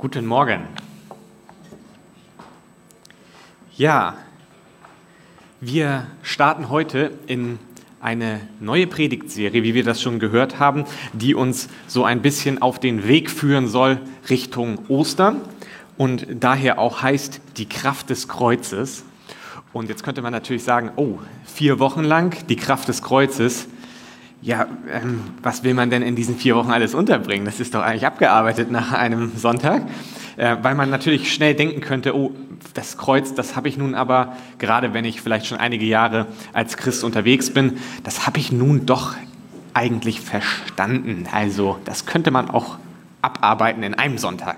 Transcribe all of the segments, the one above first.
Guten Morgen. Ja, wir starten heute in eine neue Predigtserie, wie wir das schon gehört haben, die uns so ein bisschen auf den Weg führen soll Richtung Ostern und daher auch heißt die Kraft des Kreuzes. Und jetzt könnte man natürlich sagen, oh, vier Wochen lang die Kraft des Kreuzes. Ja, ähm, was will man denn in diesen vier Wochen alles unterbringen? Das ist doch eigentlich abgearbeitet nach einem Sonntag, äh, weil man natürlich schnell denken könnte, oh, das Kreuz, das habe ich nun aber, gerade wenn ich vielleicht schon einige Jahre als Christ unterwegs bin, das habe ich nun doch eigentlich verstanden. Also das könnte man auch abarbeiten in einem Sonntag.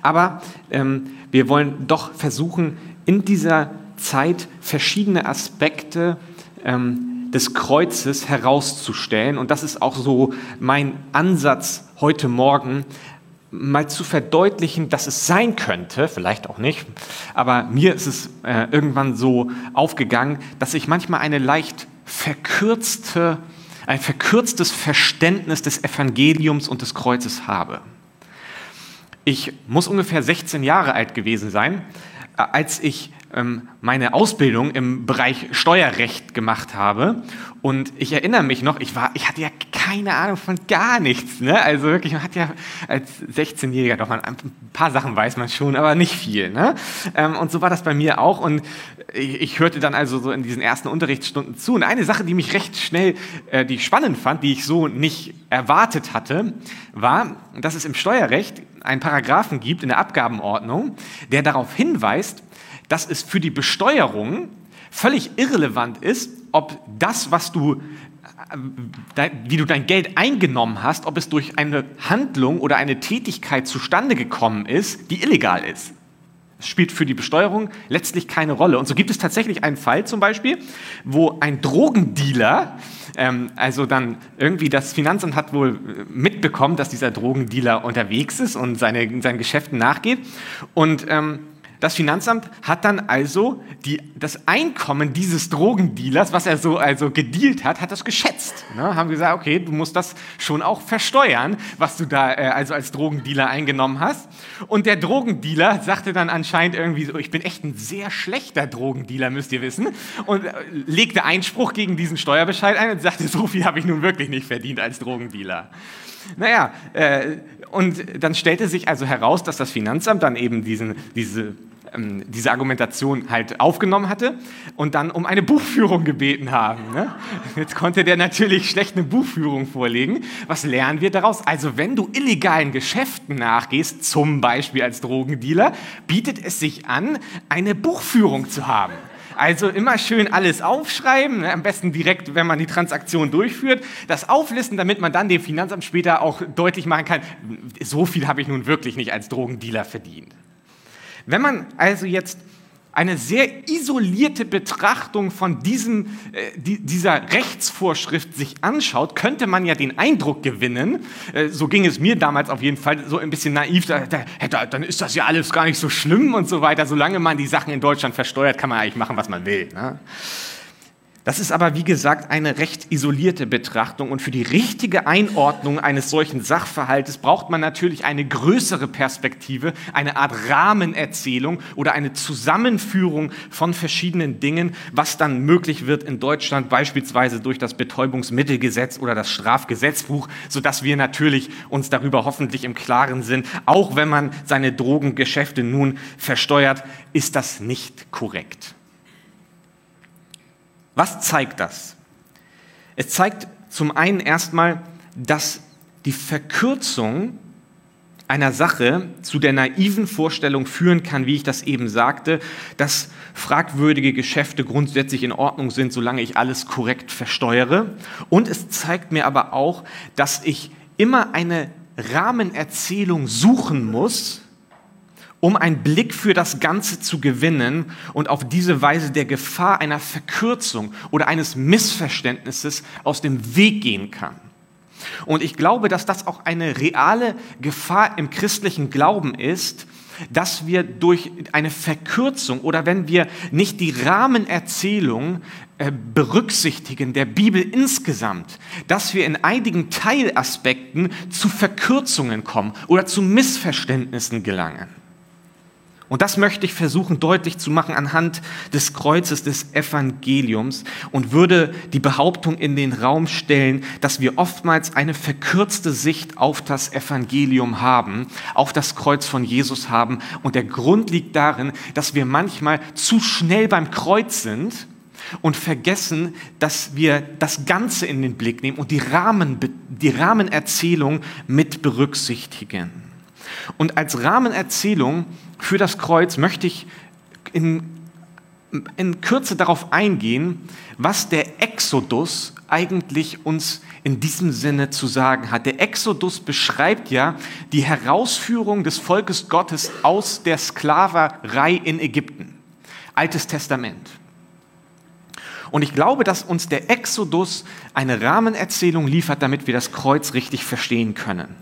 Aber ähm, wir wollen doch versuchen, in dieser Zeit verschiedene Aspekte ähm, des Kreuzes herauszustellen. Und das ist auch so mein Ansatz heute Morgen, mal zu verdeutlichen, dass es sein könnte, vielleicht auch nicht, aber mir ist es äh, irgendwann so aufgegangen, dass ich manchmal eine leicht verkürzte, ein verkürztes Verständnis des Evangeliums und des Kreuzes habe. Ich muss ungefähr 16 Jahre alt gewesen sein, äh, als ich meine Ausbildung im Bereich Steuerrecht gemacht habe. Und ich erinnere mich noch, ich, war, ich hatte ja keine Ahnung von gar nichts. Ne? Also wirklich, man hat ja als 16-Jähriger doch mal ein paar Sachen weiß man schon, aber nicht viel. Ne? Ähm, und so war das bei mir auch. Und ich, ich, hörte dann also so in diesen ersten Unterrichtsstunden zu. Und eine Sache, die mich recht schnell, äh, die ich spannend fand, die ich so nicht erwartet hatte, war, dass es im Steuerrecht einen Paragraphen gibt in der Abgabenordnung, der darauf hinweist, dass es für die Besteuerung völlig irrelevant ist, ob das, was du, äh, wie du dein Geld eingenommen hast, ob es durch eine Handlung oder eine Tätigkeit zustande gekommen ist, die illegal ist. Das spielt für die Besteuerung letztlich keine Rolle. Und so gibt es tatsächlich einen Fall zum Beispiel, wo ein Drogendealer, ähm, also dann irgendwie das Finanzamt hat wohl mitbekommen, dass dieser Drogendealer unterwegs ist und seine, seinen Geschäften nachgeht. Und ähm, das Finanzamt hat dann also die, das Einkommen dieses Drogendealers, was er so also gedealt hat, hat das geschätzt. Ne? Haben gesagt, okay, du musst das schon auch versteuern, was du da äh, also als Drogendealer eingenommen hast. Und der Drogendealer sagte dann anscheinend irgendwie so, ich bin echt ein sehr schlechter Drogendealer, müsst ihr wissen. Und äh, legte Einspruch gegen diesen Steuerbescheid ein und sagte, so viel habe ich nun wirklich nicht verdient als Drogendealer. Naja, äh, und dann stellte sich also heraus, dass das Finanzamt dann eben diesen, diese ähm, diese Argumentation halt aufgenommen hatte und dann um eine Buchführung gebeten haben. Ne? Jetzt konnte der natürlich schlecht eine Buchführung vorlegen. Was lernen wir daraus? Also wenn du illegalen Geschäften nachgehst, zum Beispiel als Drogendealer, bietet es sich an, eine Buchführung zu haben. Also immer schön alles aufschreiben, ne? am besten direkt, wenn man die Transaktion durchführt, das auflisten, damit man dann dem Finanzamt später auch deutlich machen kann, so viel habe ich nun wirklich nicht als Drogendealer verdient. Wenn man also jetzt eine sehr isolierte Betrachtung von diesem, äh, dieser Rechtsvorschrift sich anschaut, könnte man ja den Eindruck gewinnen, äh, so ging es mir damals auf jeden Fall, so ein bisschen naiv, da, da, dann ist das ja alles gar nicht so schlimm und so weiter. Solange man die Sachen in Deutschland versteuert, kann man eigentlich machen, was man will. Ne? Das ist aber, wie gesagt, eine recht isolierte Betrachtung und für die richtige Einordnung eines solchen Sachverhaltes braucht man natürlich eine größere Perspektive, eine Art Rahmenerzählung oder eine Zusammenführung von verschiedenen Dingen, was dann möglich wird in Deutschland, beispielsweise durch das Betäubungsmittelgesetz oder das Strafgesetzbuch, sodass wir natürlich uns darüber hoffentlich im Klaren sind, auch wenn man seine Drogengeschäfte nun versteuert, ist das nicht korrekt. Was zeigt das? Es zeigt zum einen erstmal, dass die Verkürzung einer Sache zu der naiven Vorstellung führen kann, wie ich das eben sagte, dass fragwürdige Geschäfte grundsätzlich in Ordnung sind, solange ich alles korrekt versteuere. Und es zeigt mir aber auch, dass ich immer eine Rahmenerzählung suchen muss, um einen Blick für das Ganze zu gewinnen und auf diese Weise der Gefahr einer Verkürzung oder eines Missverständnisses aus dem Weg gehen kann. Und ich glaube, dass das auch eine reale Gefahr im christlichen Glauben ist, dass wir durch eine Verkürzung oder wenn wir nicht die Rahmenerzählung äh, berücksichtigen der Bibel insgesamt, dass wir in einigen Teilaspekten zu Verkürzungen kommen oder zu Missverständnissen gelangen. Und das möchte ich versuchen deutlich zu machen anhand des Kreuzes des Evangeliums und würde die Behauptung in den Raum stellen, dass wir oftmals eine verkürzte Sicht auf das Evangelium haben, auf das Kreuz von Jesus haben. Und der Grund liegt darin, dass wir manchmal zu schnell beim Kreuz sind und vergessen, dass wir das Ganze in den Blick nehmen und die, Rahmen, die Rahmenerzählung mit berücksichtigen. Und als Rahmenerzählung für das Kreuz möchte ich in, in Kürze darauf eingehen, was der Exodus eigentlich uns in diesem Sinne zu sagen hat. Der Exodus beschreibt ja die Herausführung des Volkes Gottes aus der Sklaverei in Ägypten. Altes Testament. Und ich glaube, dass uns der Exodus eine Rahmenerzählung liefert, damit wir das Kreuz richtig verstehen können.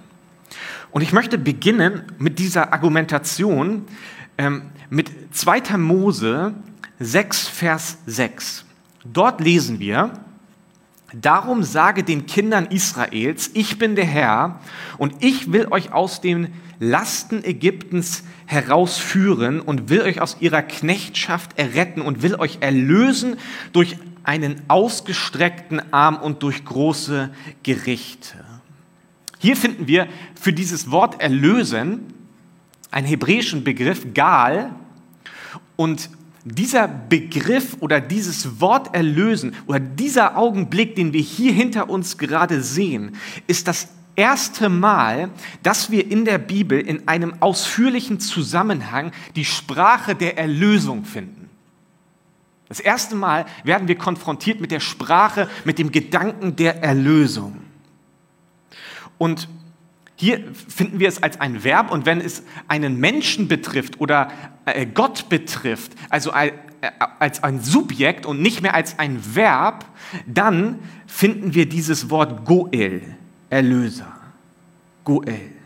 Und ich möchte beginnen mit dieser Argumentation ähm, mit 2. Mose 6, Vers 6. Dort lesen wir, Darum sage den Kindern Israels, ich bin der Herr und ich will euch aus den Lasten Ägyptens herausführen und will euch aus ihrer Knechtschaft erretten und will euch erlösen durch einen ausgestreckten Arm und durch große Gerichte. Hier finden wir für dieses Wort erlösen einen hebräischen Begriff Gal und dieser Begriff oder dieses Wort erlösen oder dieser Augenblick, den wir hier hinter uns gerade sehen, ist das erste Mal, dass wir in der Bibel in einem ausführlichen Zusammenhang die Sprache der Erlösung finden. Das erste Mal werden wir konfrontiert mit der Sprache, mit dem Gedanken der Erlösung. Und hier finden wir es als ein Verb und wenn es einen Menschen betrifft oder äh, Gott betrifft, also äh, als ein Subjekt und nicht mehr als ein Verb, dann finden wir dieses Wort Goel, Erlöser. Goel.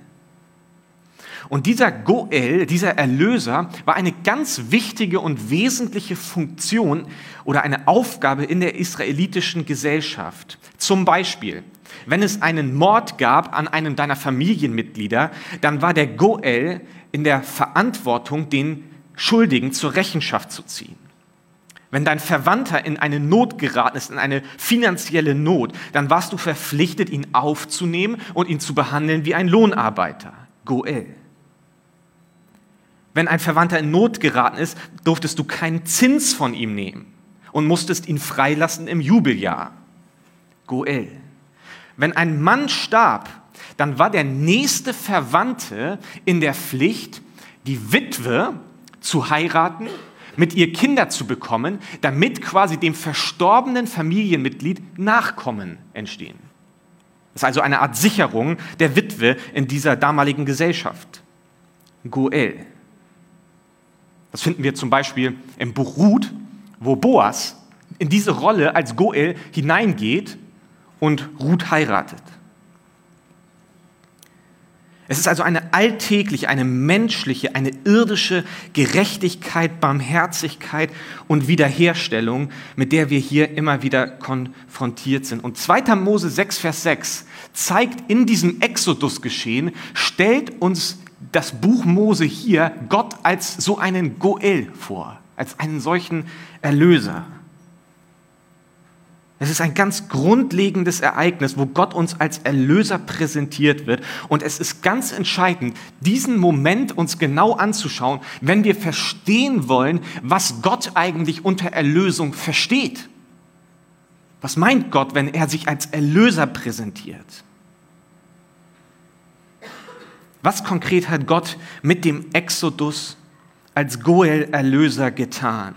Und dieser Goel, dieser Erlöser, war eine ganz wichtige und wesentliche Funktion oder eine Aufgabe in der israelitischen Gesellschaft. Zum Beispiel, wenn es einen Mord gab an einem deiner Familienmitglieder, dann war der Goel in der Verantwortung, den Schuldigen zur Rechenschaft zu ziehen. Wenn dein Verwandter in eine Not geraten ist, in eine finanzielle Not, dann warst du verpflichtet, ihn aufzunehmen und ihn zu behandeln wie ein Lohnarbeiter. Goel. Wenn ein Verwandter in Not geraten ist, durftest du keinen Zins von ihm nehmen und musstest ihn freilassen im Jubeljahr. Goel. Wenn ein Mann starb, dann war der nächste Verwandte in der Pflicht, die Witwe zu heiraten, mit ihr Kinder zu bekommen, damit quasi dem verstorbenen Familienmitglied Nachkommen entstehen. Das ist also eine Art Sicherung der Witwe in dieser damaligen Gesellschaft. Goel. Das finden wir zum Beispiel im Buch Ruth, wo Boas in diese Rolle als Goel hineingeht und Ruth heiratet. Es ist also eine alltägliche, eine menschliche, eine irdische Gerechtigkeit, Barmherzigkeit und Wiederherstellung, mit der wir hier immer wieder konfrontiert sind. Und 2. Mose 6, Vers 6 zeigt in diesem Exodus-Geschehen, stellt uns das Buch Mose hier Gott als so einen Goel vor, als einen solchen Erlöser. Es ist ein ganz grundlegendes Ereignis, wo Gott uns als Erlöser präsentiert wird. Und es ist ganz entscheidend, diesen Moment uns genau anzuschauen, wenn wir verstehen wollen, was Gott eigentlich unter Erlösung versteht. Was meint Gott, wenn er sich als Erlöser präsentiert? Was konkret hat Gott mit dem Exodus als Goel-Erlöser getan?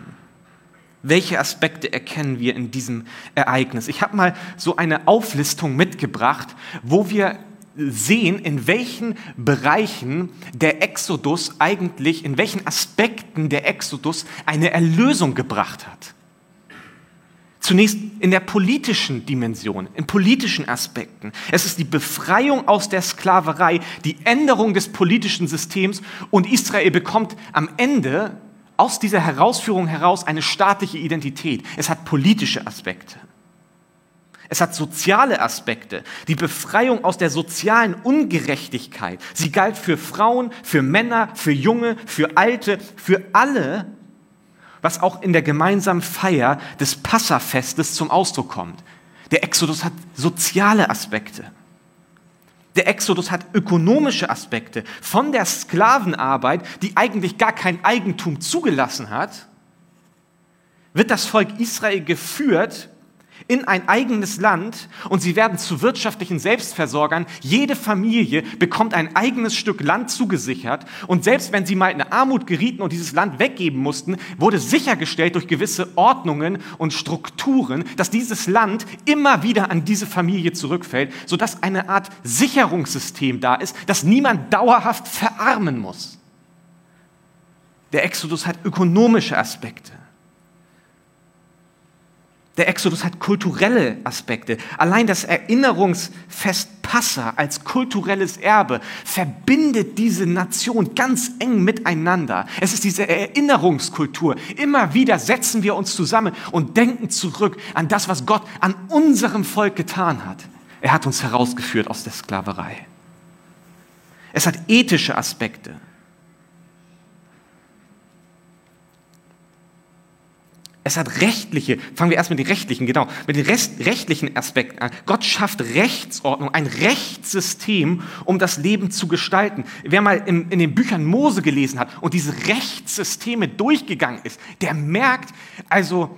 Welche Aspekte erkennen wir in diesem Ereignis? Ich habe mal so eine Auflistung mitgebracht, wo wir sehen, in welchen Bereichen der Exodus eigentlich, in welchen Aspekten der Exodus eine Erlösung gebracht hat. Zunächst in der politischen Dimension, in politischen Aspekten. Es ist die Befreiung aus der Sklaverei, die Änderung des politischen Systems und Israel bekommt am Ende aus dieser Herausführung heraus eine staatliche Identität. Es hat politische Aspekte. Es hat soziale Aspekte, die Befreiung aus der sozialen Ungerechtigkeit. Sie galt für Frauen, für Männer, für Junge, für Alte, für alle, was auch in der gemeinsamen Feier des Passafestes zum Ausdruck kommt. Der Exodus hat soziale Aspekte. Der Exodus hat ökonomische Aspekte. Von der Sklavenarbeit, die eigentlich gar kein Eigentum zugelassen hat, wird das Volk Israel geführt in ein eigenes Land und sie werden zu wirtschaftlichen Selbstversorgern. Jede Familie bekommt ein eigenes Stück Land zugesichert und selbst wenn sie mal in Armut gerieten und dieses Land weggeben mussten, wurde sichergestellt durch gewisse Ordnungen und Strukturen, dass dieses Land immer wieder an diese Familie zurückfällt, sodass eine Art Sicherungssystem da ist, dass niemand dauerhaft verarmen muss. Der Exodus hat ökonomische Aspekte. Der Exodus hat kulturelle Aspekte. Allein das Erinnerungsfest Passa als kulturelles Erbe verbindet diese Nation ganz eng miteinander. Es ist diese Erinnerungskultur. Immer wieder setzen wir uns zusammen und denken zurück an das, was Gott an unserem Volk getan hat. Er hat uns herausgeführt aus der Sklaverei. Es hat ethische Aspekte. Es hat rechtliche, fangen wir erst mit den rechtlichen, genau, mit den Rest, rechtlichen Aspekten an. Gott schafft Rechtsordnung, ein Rechtssystem, um das Leben zu gestalten. Wer mal in, in den Büchern Mose gelesen hat und diese Rechtssysteme durchgegangen ist, der merkt, also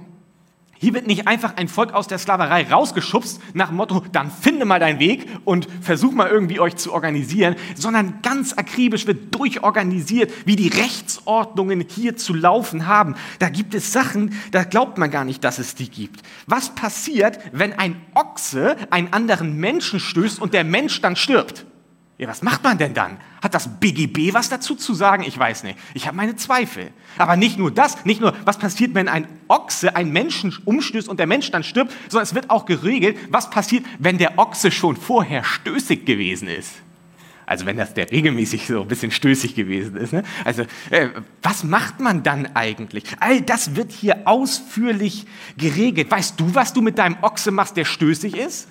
hier wird nicht einfach ein Volk aus der Sklaverei rausgeschubst nach dem Motto, dann finde mal deinen Weg und versuch mal irgendwie euch zu organisieren, sondern ganz akribisch wird durchorganisiert, wie die Rechtsordnungen hier zu laufen haben. Da gibt es Sachen, da glaubt man gar nicht, dass es die gibt. Was passiert, wenn ein Ochse einen anderen Menschen stößt und der Mensch dann stirbt? Ja, was macht man denn dann? Hat das BGB was dazu zu sagen? Ich weiß nicht. Ich habe meine Zweifel. Aber nicht nur das, nicht nur, was passiert, wenn ein Ochse einen Menschen umstößt und der Mensch dann stirbt, sondern es wird auch geregelt, was passiert, wenn der Ochse schon vorher stößig gewesen ist. Also wenn das der regelmäßig so ein bisschen stößig gewesen ist. Ne? Also äh, was macht man dann eigentlich? All das wird hier ausführlich geregelt. Weißt du, was du mit deinem Ochse machst, der stößig ist?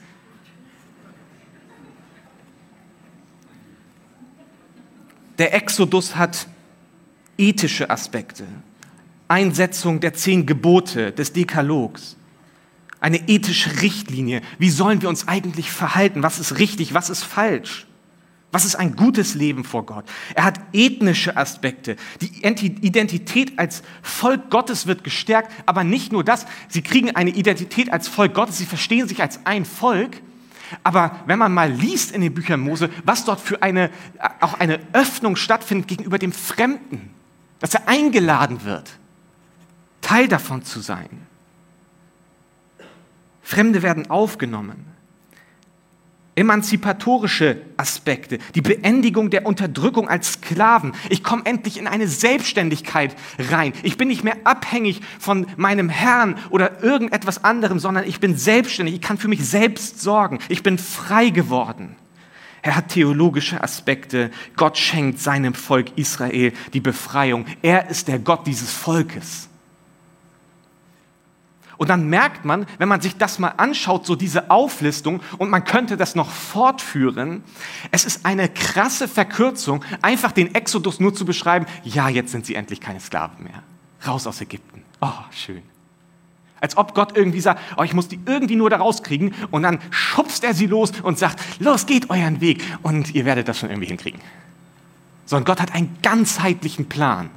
Der Exodus hat ethische Aspekte. Einsetzung der zehn Gebote des Dekalogs. Eine ethische Richtlinie. Wie sollen wir uns eigentlich verhalten? Was ist richtig? Was ist falsch? Was ist ein gutes Leben vor Gott? Er hat ethnische Aspekte. Die Identität als Volk Gottes wird gestärkt, aber nicht nur das. Sie kriegen eine Identität als Volk Gottes. Sie verstehen sich als ein Volk. Aber wenn man mal liest in den Büchern Mose, was dort für eine, auch eine Öffnung stattfindet gegenüber dem Fremden, dass er eingeladen wird, Teil davon zu sein. Fremde werden aufgenommen emanzipatorische Aspekte, die Beendigung der Unterdrückung als Sklaven. Ich komme endlich in eine Selbstständigkeit rein. Ich bin nicht mehr abhängig von meinem Herrn oder irgendetwas anderem, sondern ich bin selbstständig. Ich kann für mich selbst sorgen. Ich bin frei geworden. Er hat theologische Aspekte. Gott schenkt seinem Volk Israel die Befreiung. Er ist der Gott dieses Volkes. Und dann merkt man, wenn man sich das mal anschaut, so diese Auflistung, und man könnte das noch fortführen, es ist eine krasse Verkürzung, einfach den Exodus nur zu beschreiben, ja, jetzt sind sie endlich keine Sklaven mehr. Raus aus Ägypten. Oh, schön. Als ob Gott irgendwie sagt, oh, ich muss die irgendwie nur da rauskriegen und dann schubst er sie los und sagt, los, geht euren Weg und ihr werdet das schon irgendwie hinkriegen. Sondern Gott hat einen ganzheitlichen Plan.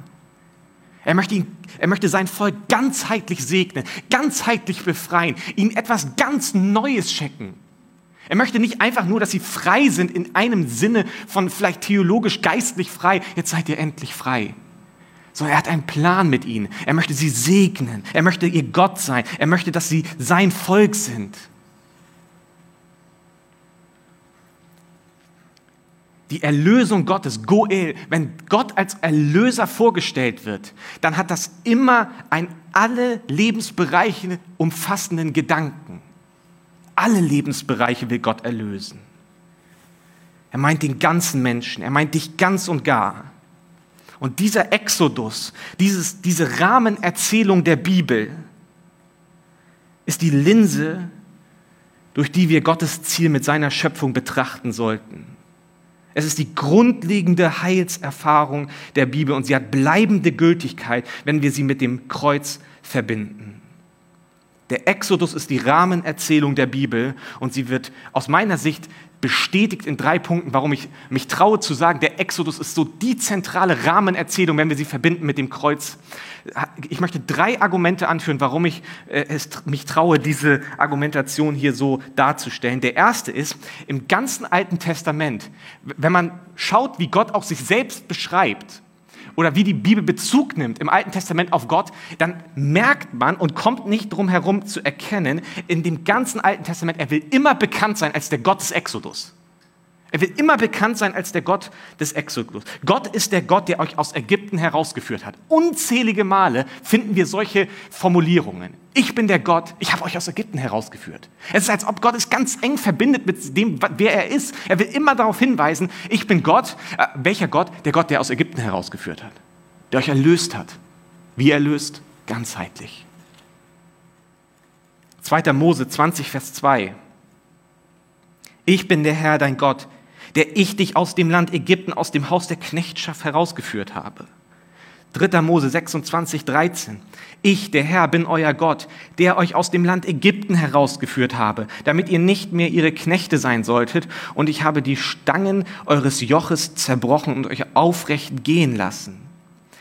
Er möchte, ihn, er möchte sein Volk ganzheitlich segnen, ganzheitlich befreien, ihnen etwas ganz Neues schenken. Er möchte nicht einfach nur, dass sie frei sind in einem Sinne von vielleicht theologisch geistlich frei, jetzt seid ihr endlich frei. Sondern er hat einen Plan mit ihnen. Er möchte sie segnen. Er möchte ihr Gott sein. Er möchte, dass sie sein Volk sind. Die Erlösung Gottes, Goel, wenn Gott als Erlöser vorgestellt wird, dann hat das immer einen alle Lebensbereiche umfassenden Gedanken. Alle Lebensbereiche will Gott erlösen. Er meint den ganzen Menschen, er meint dich ganz und gar. Und dieser Exodus, dieses, diese Rahmenerzählung der Bibel, ist die Linse, durch die wir Gottes Ziel mit seiner Schöpfung betrachten sollten. Es ist die grundlegende Heilserfahrung der Bibel und sie hat bleibende Gültigkeit, wenn wir sie mit dem Kreuz verbinden. Der Exodus ist die Rahmenerzählung der Bibel und sie wird aus meiner Sicht bestätigt in drei Punkten, warum ich mich traue zu sagen, der Exodus ist so die zentrale Rahmenerzählung, wenn wir sie verbinden mit dem Kreuz. Ich möchte drei Argumente anführen, warum ich äh, es, mich traue, diese Argumentation hier so darzustellen. Der erste ist, im ganzen Alten Testament, wenn man schaut, wie Gott auch sich selbst beschreibt, oder wie die Bibel Bezug nimmt im Alten Testament auf Gott, dann merkt man und kommt nicht drum herum zu erkennen, in dem ganzen Alten Testament, er will immer bekannt sein als der Gott des Exodus. Er will immer bekannt sein als der Gott des Exodus. Gott ist der Gott, der euch aus Ägypten herausgeführt hat. Unzählige Male finden wir solche Formulierungen. Ich bin der Gott, ich habe euch aus Ägypten herausgeführt. Es ist, als ob Gott es ganz eng verbindet mit dem, wer er ist. Er will immer darauf hinweisen, ich bin Gott. Äh, welcher Gott? Der Gott, der aus Ägypten herausgeführt hat. Der euch erlöst hat. Wie erlöst? Ganzheitlich. 2. Mose 20, Vers 2. Ich bin der Herr, dein Gott, der ich dich aus dem Land Ägypten, aus dem Haus der Knechtschaft herausgeführt habe. 3. Mose 26, 13. Ich, der Herr, bin euer Gott, der euch aus dem Land Ägypten herausgeführt habe, damit ihr nicht mehr ihre Knechte sein solltet, und ich habe die Stangen eures Joches zerbrochen und euch aufrecht gehen lassen.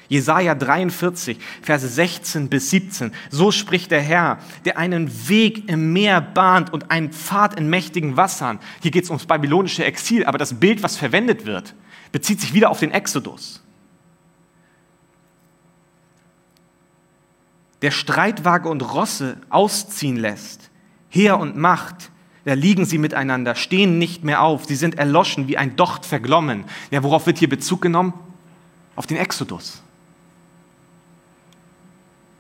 Jesaja 43, Verse 16 bis 17. So spricht der Herr, der einen Weg im Meer bahnt und einen Pfad in mächtigen Wassern. Hier geht es ums babylonische Exil, aber das Bild, was verwendet wird, bezieht sich wieder auf den Exodus. Der Streitwaage und Rosse ausziehen lässt, Heer und Macht, da liegen sie miteinander, stehen nicht mehr auf, sie sind erloschen wie ein Docht verglommen. Ja, worauf wird hier Bezug genommen? Auf den Exodus.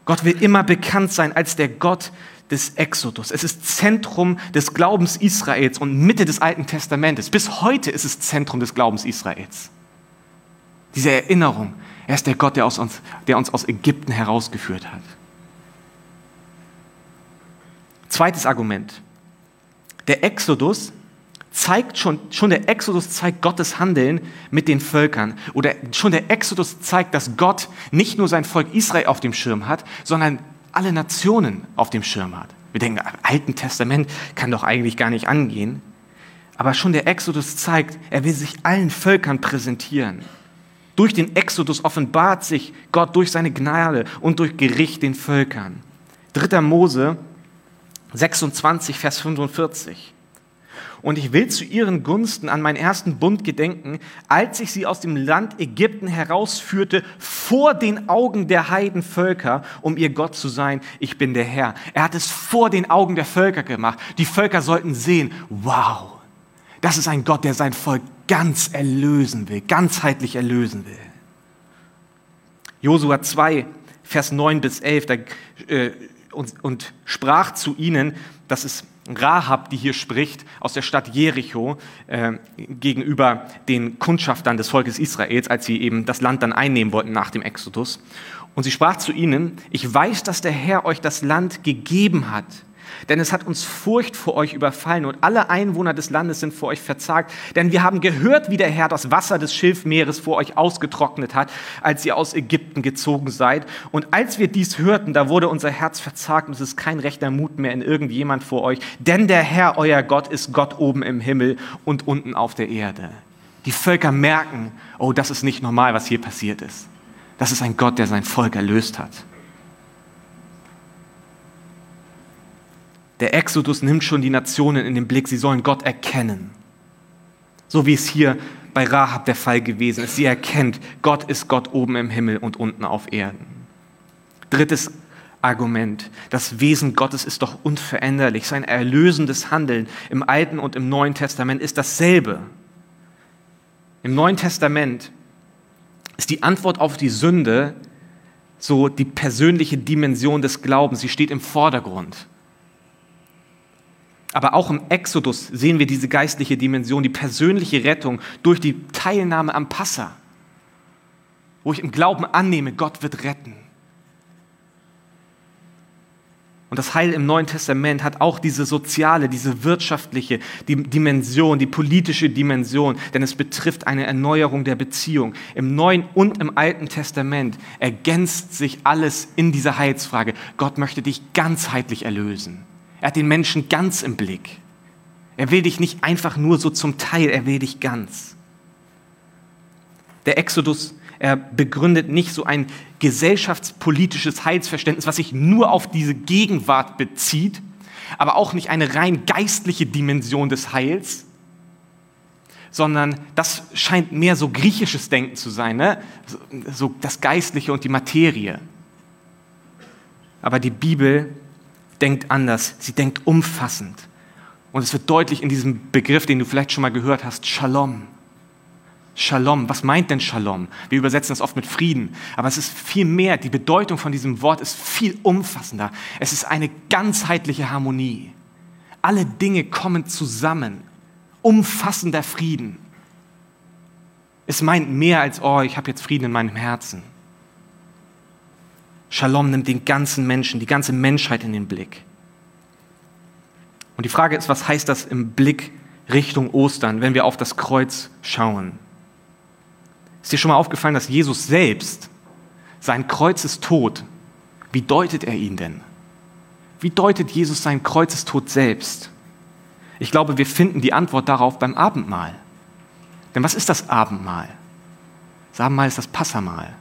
Gott will immer bekannt sein als der Gott des Exodus. Es ist Zentrum des Glaubens Israels und Mitte des Alten Testamentes. Bis heute ist es Zentrum des Glaubens Israels. Diese Erinnerung, er ist der Gott, der, aus uns, der uns aus Ägypten herausgeführt hat. Zweites Argument. Der Exodus zeigt schon, schon der Exodus zeigt Gottes Handeln mit den Völkern. Oder schon der Exodus zeigt, dass Gott nicht nur sein Volk Israel auf dem Schirm hat, sondern alle Nationen auf dem Schirm hat. Wir denken, im Alten Testament kann doch eigentlich gar nicht angehen. Aber schon der Exodus zeigt, er will sich allen Völkern präsentieren. Durch den Exodus offenbart sich Gott durch seine Gnade und durch Gericht den Völkern. 3. Mose 26, Vers 45. Und ich will zu ihren Gunsten an meinen ersten Bund gedenken, als ich sie aus dem Land Ägypten herausführte vor den Augen der Heidenvölker, um ihr Gott zu sein. Ich bin der Herr. Er hat es vor den Augen der Völker gemacht. Die Völker sollten sehen, wow, das ist ein Gott, der sein Volk ganz erlösen will, ganzheitlich erlösen will. Josua 2, Vers 9 bis 11, da, äh, und, und sprach zu ihnen, das ist Rahab, die hier spricht, aus der Stadt Jericho äh, gegenüber den Kundschaftern des Volkes Israels, als sie eben das Land dann einnehmen wollten nach dem Exodus. Und sie sprach zu ihnen, ich weiß, dass der Herr euch das Land gegeben hat denn es hat uns Furcht vor euch überfallen und alle Einwohner des Landes sind vor euch verzagt. Denn wir haben gehört, wie der Herr das Wasser des Schilfmeeres vor euch ausgetrocknet hat, als ihr aus Ägypten gezogen seid. Und als wir dies hörten, da wurde unser Herz verzagt und es ist kein rechter Mut mehr in irgendjemand vor euch. Denn der Herr, euer Gott, ist Gott oben im Himmel und unten auf der Erde. Die Völker merken, oh, das ist nicht normal, was hier passiert ist. Das ist ein Gott, der sein Volk erlöst hat. Der Exodus nimmt schon die Nationen in den Blick, sie sollen Gott erkennen. So wie es hier bei Rahab der Fall gewesen ist. Sie erkennt, Gott ist Gott oben im Himmel und unten auf Erden. Drittes Argument. Das Wesen Gottes ist doch unveränderlich. Sein erlösendes Handeln im Alten und im Neuen Testament ist dasselbe. Im Neuen Testament ist die Antwort auf die Sünde so die persönliche Dimension des Glaubens. Sie steht im Vordergrund. Aber auch im Exodus sehen wir diese geistliche Dimension, die persönliche Rettung durch die Teilnahme am Passa, wo ich im Glauben annehme, Gott wird retten. Und das Heil im Neuen Testament hat auch diese soziale, diese wirtschaftliche Dimension, die politische Dimension, denn es betrifft eine Erneuerung der Beziehung. Im Neuen und im Alten Testament ergänzt sich alles in dieser Heilsfrage. Gott möchte dich ganzheitlich erlösen. Er hat den Menschen ganz im Blick. Er will dich nicht einfach nur so zum Teil, er will dich ganz. Der Exodus er begründet nicht so ein gesellschaftspolitisches Heilsverständnis, was sich nur auf diese Gegenwart bezieht, aber auch nicht eine rein geistliche Dimension des Heils, sondern das scheint mehr so griechisches Denken zu sein, ne? so das Geistliche und die Materie. Aber die Bibel denkt anders, sie denkt umfassend. Und es wird deutlich in diesem Begriff, den du vielleicht schon mal gehört hast, Shalom. Shalom. Was meint denn Shalom? Wir übersetzen das oft mit Frieden, aber es ist viel mehr. Die Bedeutung von diesem Wort ist viel umfassender. Es ist eine ganzheitliche Harmonie. Alle Dinge kommen zusammen. Umfassender Frieden. Es meint mehr als, oh, ich habe jetzt Frieden in meinem Herzen. Shalom nimmt den ganzen Menschen, die ganze Menschheit in den Blick. Und die Frage ist, was heißt das im Blick Richtung Ostern, wenn wir auf das Kreuz schauen? Ist dir schon mal aufgefallen, dass Jesus selbst sein Kreuzestod, wie deutet er ihn denn? Wie deutet Jesus seinen Kreuzestod selbst? Ich glaube, wir finden die Antwort darauf beim Abendmahl. Denn was ist das Abendmahl? Das Abendmahl ist das Passamahl.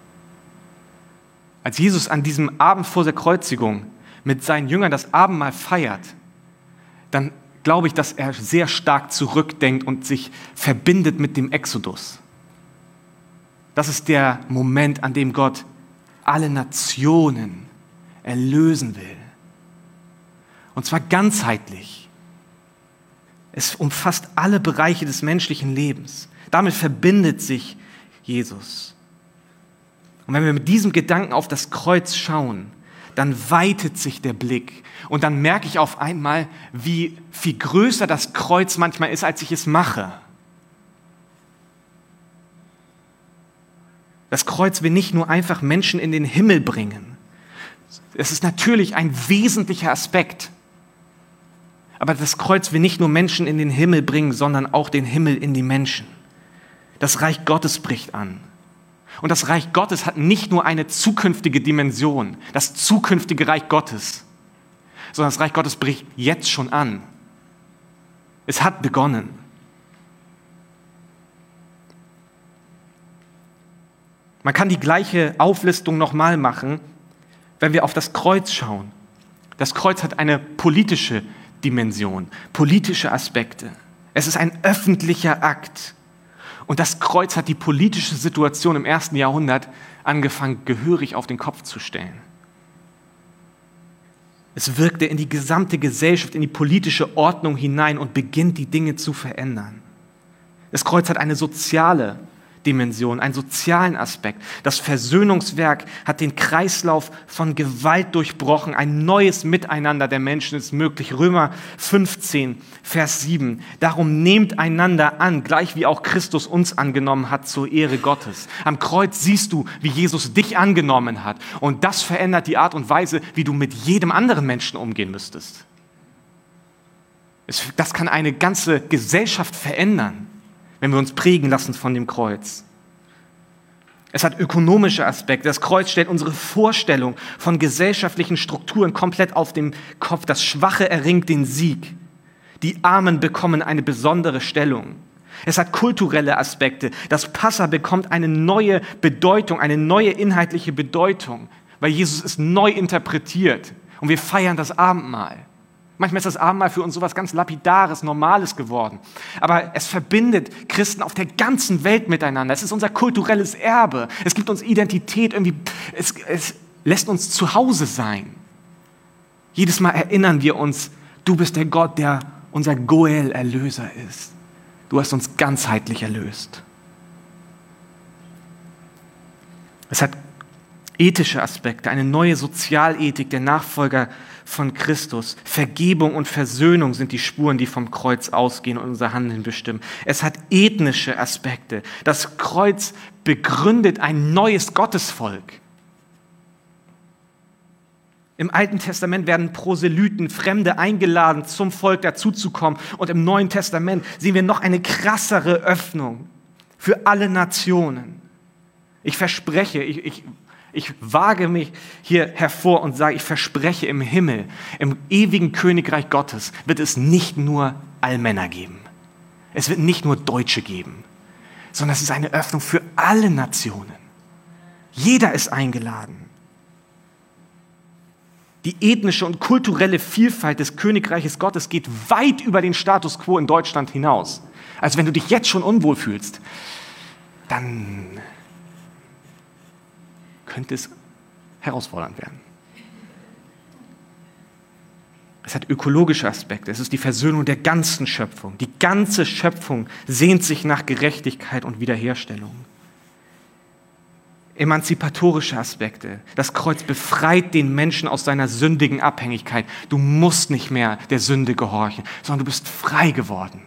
Als Jesus an diesem Abend vor der Kreuzigung mit seinen Jüngern das Abendmahl feiert, dann glaube ich, dass er sehr stark zurückdenkt und sich verbindet mit dem Exodus. Das ist der Moment, an dem Gott alle Nationen erlösen will. Und zwar ganzheitlich. Es umfasst alle Bereiche des menschlichen Lebens. Damit verbindet sich Jesus. Und wenn wir mit diesem Gedanken auf das Kreuz schauen, dann weitet sich der Blick. Und dann merke ich auf einmal, wie viel größer das Kreuz manchmal ist, als ich es mache. Das Kreuz will nicht nur einfach Menschen in den Himmel bringen. Es ist natürlich ein wesentlicher Aspekt. Aber das Kreuz will nicht nur Menschen in den Himmel bringen, sondern auch den Himmel in die Menschen. Das Reich Gottes bricht an. Und das Reich Gottes hat nicht nur eine zukünftige Dimension, das zukünftige Reich Gottes, sondern das Reich Gottes bricht jetzt schon an. Es hat begonnen. Man kann die gleiche Auflistung nochmal machen, wenn wir auf das Kreuz schauen. Das Kreuz hat eine politische Dimension, politische Aspekte. Es ist ein öffentlicher Akt. Und das Kreuz hat die politische Situation im ersten Jahrhundert angefangen, gehörig auf den Kopf zu stellen. Es wirkte in die gesamte Gesellschaft, in die politische Ordnung hinein und beginnt die Dinge zu verändern. Das Kreuz hat eine soziale Dimension, einen sozialen Aspekt. Das Versöhnungswerk hat den Kreislauf von Gewalt durchbrochen. Ein neues Miteinander der Menschen ist möglich. Römer 15, Vers 7. Darum nehmt einander an, gleich wie auch Christus uns angenommen hat zur Ehre Gottes. Am Kreuz siehst du, wie Jesus dich angenommen hat. Und das verändert die Art und Weise, wie du mit jedem anderen Menschen umgehen müsstest. Das kann eine ganze Gesellschaft verändern wenn wir uns prägen lassen von dem Kreuz. Es hat ökonomische Aspekte. Das Kreuz stellt unsere Vorstellung von gesellschaftlichen Strukturen komplett auf den Kopf. Das Schwache erringt den Sieg. Die Armen bekommen eine besondere Stellung. Es hat kulturelle Aspekte. Das Passa bekommt eine neue Bedeutung, eine neue inhaltliche Bedeutung, weil Jesus es neu interpretiert. Und wir feiern das Abendmahl. Manchmal ist das Abendmahl für uns sowas ganz Lapidares, Normales geworden. Aber es verbindet Christen auf der ganzen Welt miteinander. Es ist unser kulturelles Erbe. Es gibt uns Identität irgendwie. Es, es lässt uns zu Hause sein. Jedes Mal erinnern wir uns, du bist der Gott, der unser Goel-Erlöser ist. Du hast uns ganzheitlich erlöst. Es hat ethische Aspekte, eine neue Sozialethik der Nachfolger von Christus. Vergebung und Versöhnung sind die Spuren, die vom Kreuz ausgehen und unser Handeln bestimmen. Es hat ethnische Aspekte. Das Kreuz begründet ein neues Gottesvolk. Im Alten Testament werden Proselyten, Fremde eingeladen, zum Volk dazuzukommen. Und im Neuen Testament sehen wir noch eine krassere Öffnung für alle Nationen. Ich verspreche, ich, ich, ich wage mich hier hervor und sage, ich verspreche, im Himmel, im ewigen Königreich Gottes wird es nicht nur Allmänner geben. Es wird nicht nur Deutsche geben, sondern es ist eine Öffnung für alle Nationen. Jeder ist eingeladen. Die ethnische und kulturelle Vielfalt des Königreiches Gottes geht weit über den Status quo in Deutschland hinaus. Also wenn du dich jetzt schon unwohl fühlst, dann könnte es herausfordernd werden. Es hat ökologische Aspekte. Es ist die Versöhnung der ganzen Schöpfung. Die ganze Schöpfung sehnt sich nach Gerechtigkeit und Wiederherstellung. Emanzipatorische Aspekte. Das Kreuz befreit den Menschen aus seiner sündigen Abhängigkeit. Du musst nicht mehr der Sünde gehorchen, sondern du bist frei geworden.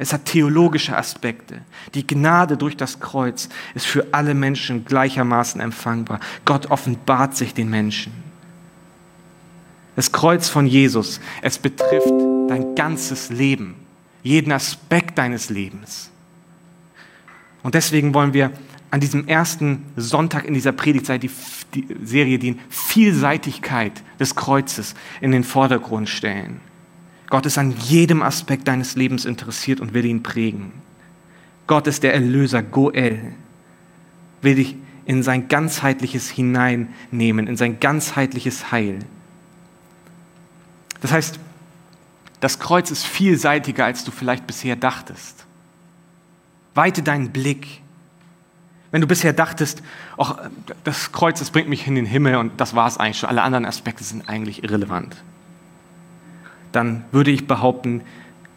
Es hat theologische Aspekte. Die Gnade durch das Kreuz ist für alle Menschen gleichermaßen empfangbar. Gott offenbart sich den Menschen. Das Kreuz von Jesus, es betrifft dein ganzes Leben, jeden Aspekt deines Lebens. Und deswegen wollen wir an diesem ersten Sonntag in dieser Predigtzeit die, die Serie die Vielseitigkeit des Kreuzes in den Vordergrund stellen. Gott ist an jedem Aspekt deines Lebens interessiert und will ihn prägen. Gott ist der Erlöser, Goel, will dich in sein ganzheitliches hineinnehmen, in sein ganzheitliches Heil. Das heißt, das Kreuz ist vielseitiger, als du vielleicht bisher dachtest. Weite deinen Blick. Wenn du bisher dachtest, ach, das Kreuz, das bringt mich in den Himmel und das war es eigentlich schon, alle anderen Aspekte sind eigentlich irrelevant dann würde ich behaupten,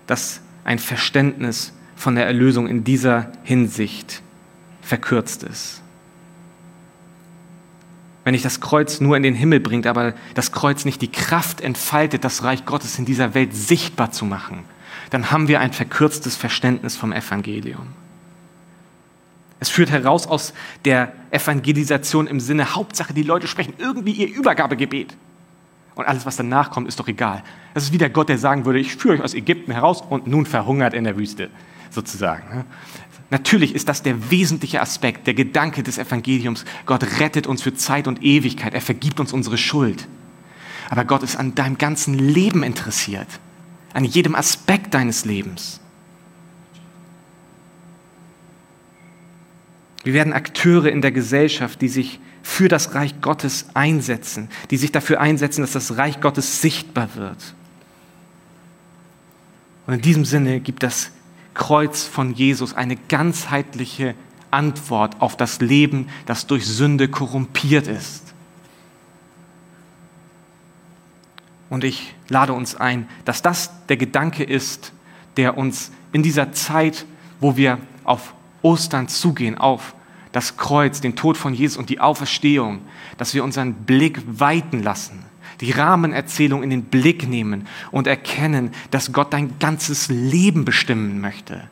dass ein Verständnis von der Erlösung in dieser Hinsicht verkürzt ist. Wenn nicht das Kreuz nur in den Himmel bringt, aber das Kreuz nicht die Kraft entfaltet, das Reich Gottes in dieser Welt sichtbar zu machen, dann haben wir ein verkürztes Verständnis vom Evangelium. Es führt heraus aus der Evangelisation im Sinne, Hauptsache, die Leute sprechen irgendwie ihr Übergabegebet. Und alles, was danach kommt, ist doch egal. Das ist wie der Gott, der sagen würde, ich führe euch aus Ägypten heraus und nun verhungert in der Wüste, sozusagen. Natürlich ist das der wesentliche Aspekt, der Gedanke des Evangeliums. Gott rettet uns für Zeit und Ewigkeit. Er vergibt uns unsere Schuld. Aber Gott ist an deinem ganzen Leben interessiert. An jedem Aspekt deines Lebens. Wir werden Akteure in der Gesellschaft, die sich für das Reich Gottes einsetzen, die sich dafür einsetzen, dass das Reich Gottes sichtbar wird. Und in diesem Sinne gibt das Kreuz von Jesus eine ganzheitliche Antwort auf das Leben, das durch Sünde korrumpiert ist. Und ich lade uns ein, dass das der Gedanke ist, der uns in dieser Zeit, wo wir auf Ostern zugehen, auf das Kreuz, den Tod von Jesus und die Auferstehung, dass wir unseren Blick weiten lassen, die Rahmenerzählung in den Blick nehmen und erkennen, dass Gott dein ganzes Leben bestimmen möchte,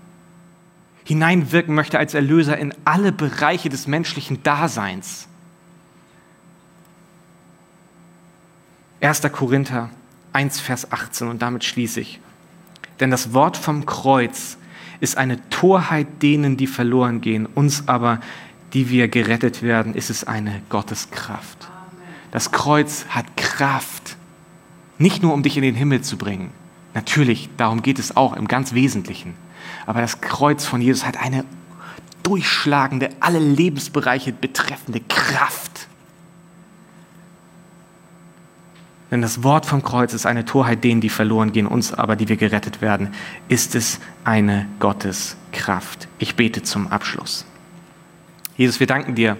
hineinwirken möchte als Erlöser in alle Bereiche des menschlichen Daseins. 1. Korinther 1, Vers 18 und damit schließe ich. Denn das Wort vom Kreuz ist eine Torheit denen, die verloren gehen, uns aber, die wir gerettet werden, ist es eine Gotteskraft. Das Kreuz hat Kraft, nicht nur um dich in den Himmel zu bringen. Natürlich, darum geht es auch im ganz Wesentlichen. Aber das Kreuz von Jesus hat eine durchschlagende, alle Lebensbereiche betreffende Kraft. Denn das Wort vom Kreuz ist eine Torheit denen, die verloren gehen, uns aber, die wir gerettet werden, ist es eine Gotteskraft. Ich bete zum Abschluss. Jesus, wir danken dir,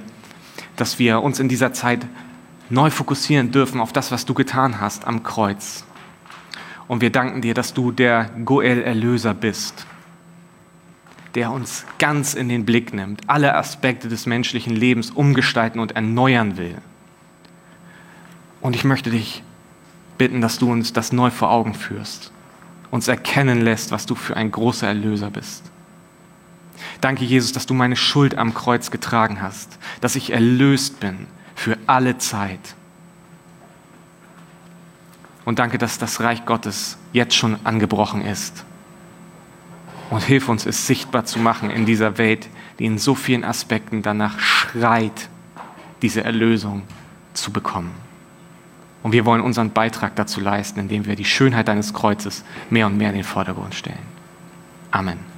dass wir uns in dieser Zeit neu fokussieren dürfen auf das, was du getan hast am Kreuz. Und wir danken dir, dass du der Goel-Erlöser bist. der uns ganz in den Blick nimmt, alle Aspekte des menschlichen Lebens umgestalten und erneuern will. Und ich möchte dich bitten, dass du uns das neu vor Augen führst, uns erkennen lässt, was du für ein großer Erlöser bist. Danke, Jesus, dass du meine Schuld am Kreuz getragen hast, dass ich erlöst bin für alle Zeit. Und danke, dass das Reich Gottes jetzt schon angebrochen ist. Und hilf uns, es sichtbar zu machen in dieser Welt, die in so vielen Aspekten danach schreit, diese Erlösung zu bekommen. Und wir wollen unseren Beitrag dazu leisten, indem wir die Schönheit deines Kreuzes mehr und mehr in den Vordergrund stellen. Amen.